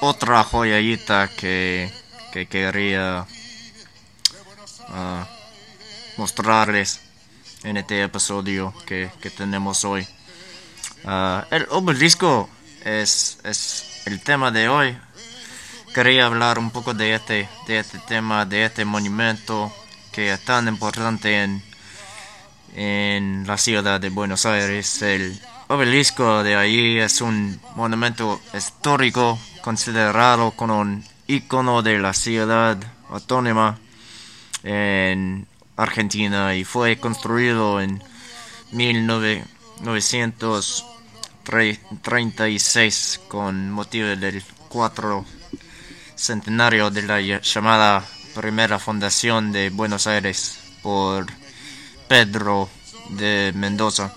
Otra joyita que, que quería ah, mostrarles en este episodio que, que tenemos hoy. Ah, el obelisco es, es el tema de hoy. Quería hablar un poco de este, de este tema, de este monumento que es tan importante en, en la ciudad de Buenos Aires. El obelisco de allí es un monumento histórico considerado como un icono de la ciudad autónoma en Argentina y fue construido en 1936 con motivo del cuatro centenario de la llamada primera fundación de Buenos Aires por Pedro de Mendoza.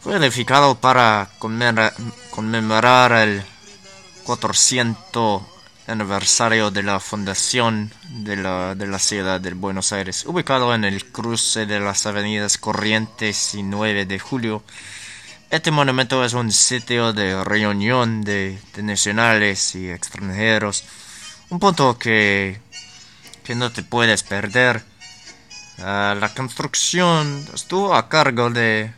Fue edificado para conmemorar el 400 aniversario de la fundación de la, de la ciudad de Buenos Aires, ubicado en el cruce de las avenidas Corrientes y 9 de Julio. Este monumento es un sitio de reunión de, de nacionales y extranjeros, un punto que, que no te puedes perder. La construcción. Estuvo a cargo de,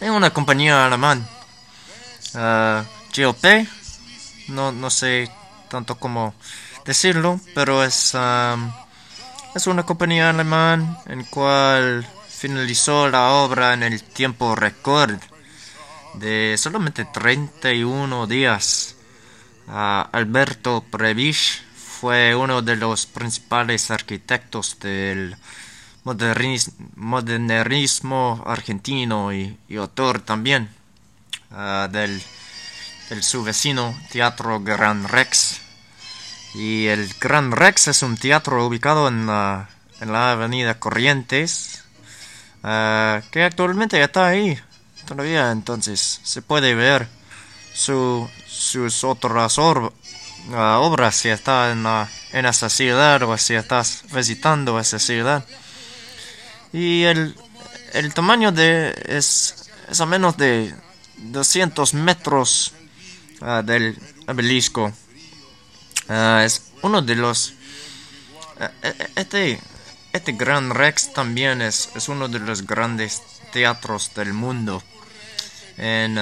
una compañía alemana, uh, no, no sé tanto como decirlo, pero es, um, es una compañía alemana en cual finalizó la obra en el tiempo récord de solamente 31 días. Alberto Prebisch fue uno de los principales arquitectos del modernismo argentino y, autor también uh, del, su vecino Teatro Gran Rex. Y el Gran Rex es un teatro ubicado en la, en la avenida Corrientes, uh, que actualmente está ahí todavía, entonces se puede ver su, sus otras or, uh, obras si está en, en esa ciudad o si estás visitando esa ciudad. Y el, el tamaño de es, es a menos de 200 metros del obelisco. es uno de los... este, este Gran Rex también es, es uno de los grandes teatros del mundo. En,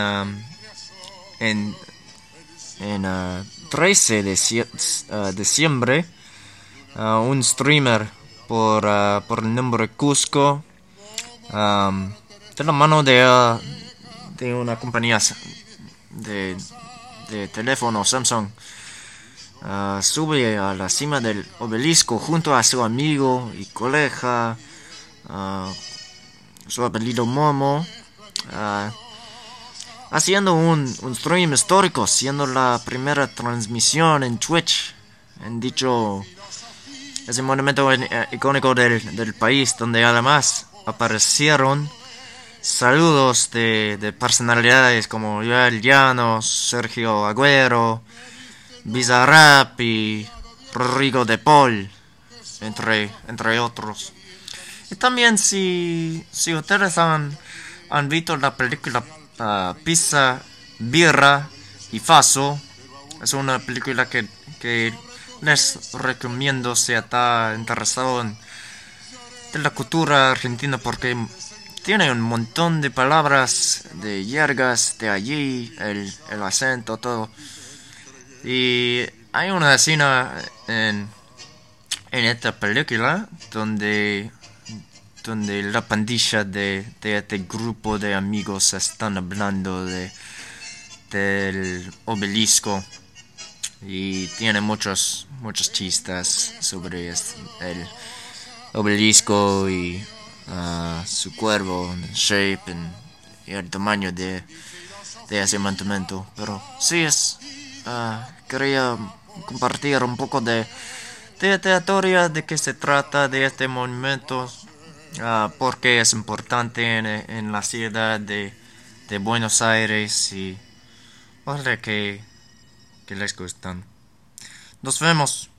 en, en uh, 13 de uh, diciembre, uh, un streamer por, por el nombre Cusco, um, de la mano de, de una compañía de, de teléfono Samsung, sube a la cima del obelisco junto a su amigo y colega, su apellido Momo, haciendo un, un, stream histórico, siendo la primera transmisión en Twitch, en dicho, ese monumento icónico del, del país, donde además aparecieron saludos de, de personalidades como Joel Llanos, Sergio Agüero, Bizarrap y Rodrigo de Paul, entre, entre otros. Y también si, si ustedes han, han visto la película uh, Pizza, Birra y Faso, es una película que, que les recomiendo si está interesado en de la cultura argentina porque tiene un montón de palabras de yergas de allí, el, el acento, todo. Y hay una escena en, en esta película donde, donde la pandilla de, de este grupo de amigos están hablando de del obelisco y tiene muchos muchos chistes sobre el obelisco y uh, su cuervo, shape el tamaño de, de ese monumento. Pero sí es, ah, quería compartir un poco de, de teoría de qué se trata de este monumento, uh, por qué es importante en, en la ciudad de, de, Buenos Aires y ojalá que, que les gustan. Nos vemos.